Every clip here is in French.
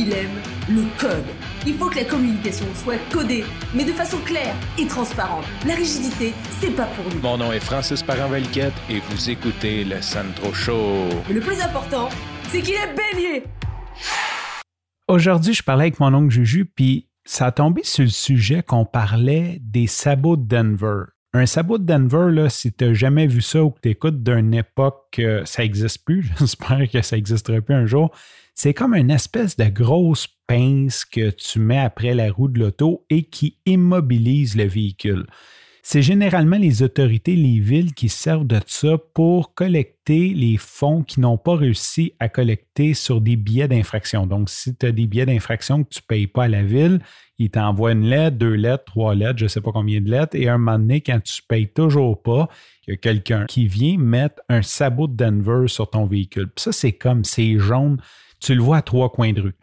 il aime le code. Il faut que la communication soit codée, mais de façon claire et transparente. La rigidité, c'est pas pour nous. Mon nom est Francis parent et vous écoutez le Sandro Show. Mais le plus important, c'est qu'il est bélier. Aujourd'hui, je parlais avec mon oncle Juju, puis ça a tombé sur le sujet qu'on parlait des sabots de Denver. Un sabot de Denver, là, si tu n'as jamais vu ça ou que tu écoutes d'une époque que ça n'existe plus, j'espère que ça n'existerait plus un jour, c'est comme une espèce de grosse pince que tu mets après la roue de l'auto et qui immobilise le véhicule. C'est généralement les autorités, les villes qui servent de ça pour collecter les fonds qui n'ont pas réussi à collecter sur des billets d'infraction. Donc, si tu as des billets d'infraction que tu ne payes pas à la ville, ils t'envoient une lettre, deux lettres, trois lettres, je ne sais pas combien de lettres, et un moment donné, quand tu ne payes toujours pas, il y a quelqu'un qui vient mettre un sabot de Denver sur ton véhicule. Ça, c'est comme, c'est jaune tu le vois à trois coins de rue.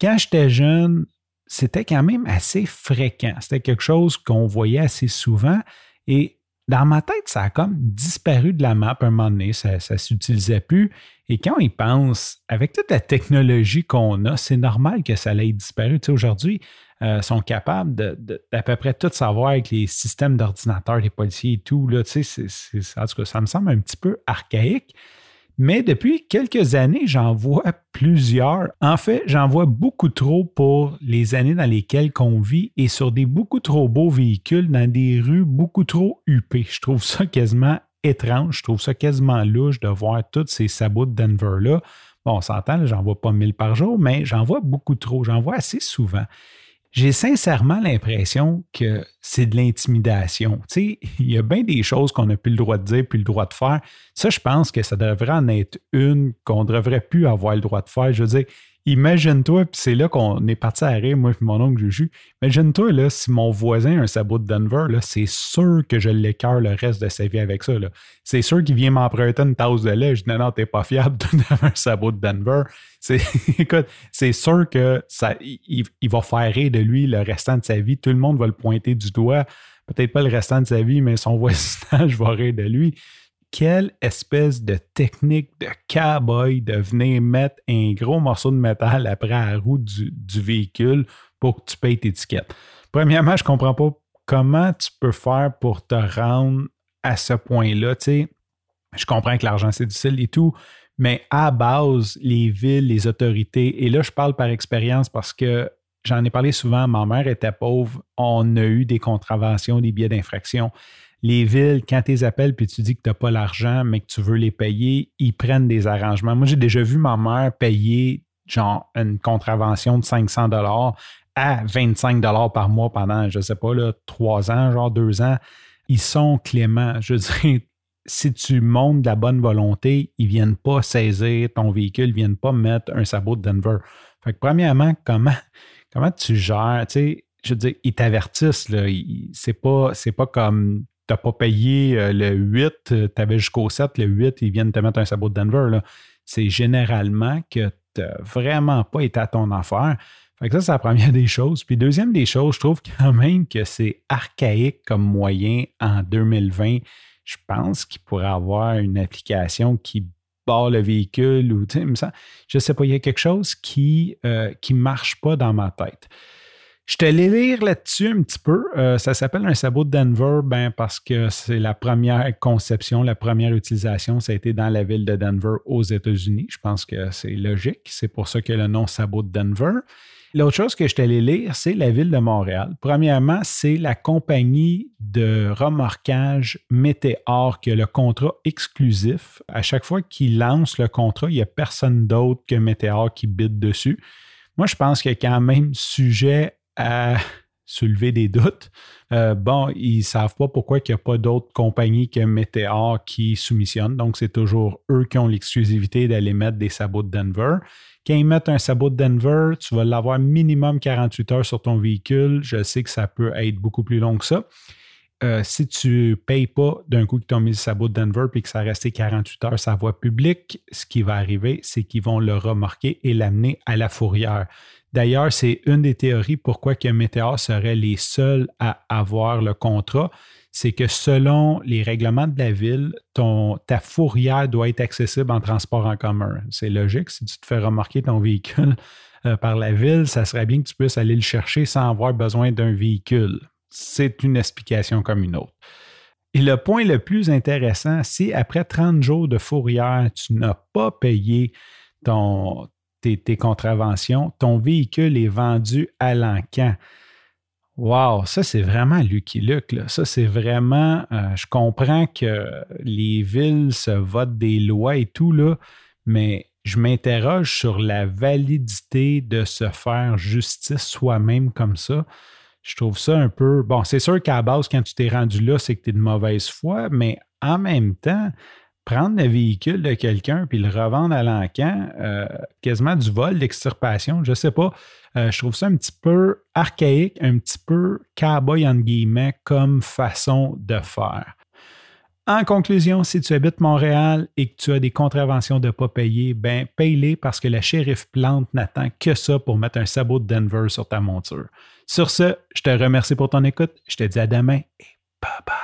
Quand j'étais jeune, c'était quand même assez fréquent. C'était quelque chose qu'on voyait assez souvent. Et dans ma tête, ça a comme disparu de la map un moment donné. Ça ne s'utilisait plus. Et quand on y pense, avec toute la technologie qu'on a, c'est normal que ça ait disparu. Tu sais, aujourd'hui, euh, sont capables d'à peu près tout savoir avec les systèmes d'ordinateur des policiers et tout. Là, tu sais, en tout cas, ça me semble un petit peu archaïque. Mais depuis quelques années, j'en vois plusieurs. En fait, j'en vois beaucoup trop pour les années dans lesquelles on vit et sur des beaucoup trop beaux véhicules dans des rues beaucoup trop huppées. Je trouve ça quasiment étrange. Je trouve ça quasiment louche de voir tous ces sabots de Denver-là. Bon, on s'entend, j'en vois pas mille par jour, mais j'en vois beaucoup trop. J'en vois assez souvent j'ai sincèrement l'impression que c'est de l'intimidation. Tu sais, il y a bien des choses qu'on n'a plus le droit de dire puis le droit de faire. Ça, je pense que ça devrait en être une qu'on ne devrait plus avoir le droit de faire. Je veux dire, Imagine-toi, puis c'est là qu'on est parti à rire, moi et mon oncle Juju. Imagine-toi, là, si mon voisin a un sabot de Denver, là, c'est sûr que je l'écœure le reste de sa vie avec ça. C'est sûr qu'il vient m'emprunter une tasse de lait. Je dis non, t'es pas fiable d'avoir un sabot de Denver. C'est, écoute, c'est sûr que ça, il, va faire rire de lui le restant de sa vie. Tout le monde va le pointer du doigt. Peut-être pas le restant de sa vie, mais son voisinage va rire de lui quelle espèce de technique de cowboy de venir mettre un gros morceau de métal après la roue du, véhicule pour que tu payes tes étiquette. Premièrement, je ne comprends pas comment tu peux faire pour te rendre à ce point-là. je comprends que l'argent, c'est difficile et tout, mais à base, les villes, les autorités, et là, je parle par expérience parce que j'en ai parlé souvent, ma mère était pauvre, on a eu des contraventions, des billets d'infraction les villes, quand tu les appelles puis tu dis que tu n'as pas l'argent, mais que tu veux les payer, ils prennent des arrangements. Moi, j'ai déjà vu ma mère payer genre une contravention de 500 dollars à 25 dollars par mois pendant, je ne sais pas, là, trois ans, genre deux ans. Ils sont cléments. Je dirais, si tu montres de la bonne volonté, ils ne viennent pas saisir ton véhicule, ils ne viennent pas mettre un sabot de Denver. Fait que premièrement, comment, comment tu gères? Tu sais, je veux dire, ils t'avertissent. C'est pas, pas comme n'as pas payé euh, le 8, tu avais jusqu'au 7, le 8, ils viennent te mettre un sabot de Denver. C'est généralement que tu n'as vraiment pas été à ton affaire. Fait que ça, c'est la première des choses. Puis deuxième des choses, je trouve quand même que c'est archaïque comme moyen en 2020. Je pense qu'il pourrait avoir une application qui barre le véhicule ou je ne sais pas, il y a quelque chose qui ne euh, qui marche pas dans ma tête. Je te allé lire là-dessus un petit peu. Euh, ça s'appelle un sabot de Denver ben, parce que c'est la première conception, la première utilisation, ça a été dans la ville de Denver aux États-Unis. Je pense que c'est logique. C'est pour ça que le nom sabot de Denver. L'autre chose que je t'allais lire, c'est la ville de Montréal. Premièrement, c'est la compagnie de remorquage Météor qui a le contrat exclusif. À chaque fois qu'il lance le contrat, il n'y a personne d'autre que Météor qui bide dessus. Moi, je pense qu'il y a quand même sujet à soulever des doutes. Euh, bon, ils ne savent pas pourquoi il n'y a pas d'autres compagnies que Meteor qui soumissionnent. Donc, c'est toujours eux qui ont l'exclusivité d'aller mettre des sabots de Denver. Quand ils mettent un sabot de Denver, tu vas l'avoir minimum 48 heures sur ton véhicule. Je sais que ça peut être beaucoup plus long que ça. Euh, si tu ne payes pas d'un coup tu as mis le sabot de Denver et que ça a resté 48 heures sa voie publique, ce qui va arriver, c'est qu'ils vont le remorquer et l'amener à la fourrière. D'ailleurs, c'est une des théories pourquoi que serait les seuls à avoir le contrat. c'est que selon les règlements de la ville, ta fourrière doit être accessible en transport en commun. C'est logique, si tu te fais remarquer ton véhicule euh, par la ville, ça serait bien que tu puisses aller le chercher sans avoir besoin d'un véhicule. C'est une explication comme une autre. Et le point le plus intéressant, si après 30 jours de fourrière, tu n'as pas payé ton, tes, contraventions, ton véhicule est vendu à l'encan. Wow, ça c'est vraiment Lucky Luke. Ça c'est vraiment. Euh, je comprends que les villes se votent des lois et tout, là, mais je m'interroge sur la validité de se faire justice soi-même comme ça. Je trouve ça un peu. Bon, c'est sûr qu'à base, quand tu t'es rendu là, c'est que tu es de mauvaise foi, mais en même temps, prendre le véhicule de quelqu'un puis le revendre à l'encan, euh, quasiment du vol, d'extirpation, je ne sais pas. Euh, je trouve ça un petit peu archaïque, un petit peu cowboy en guillemets comme façon de faire. En conclusion, si tu habites Montréal et que tu as des contraventions de pas payer, ben paye-les parce que la shérif Plante n'attend que ça pour mettre un sabot de Denver sur ta monture. Sur ce, je te remercie pour ton écoute. Je te dis à demain et bye bye.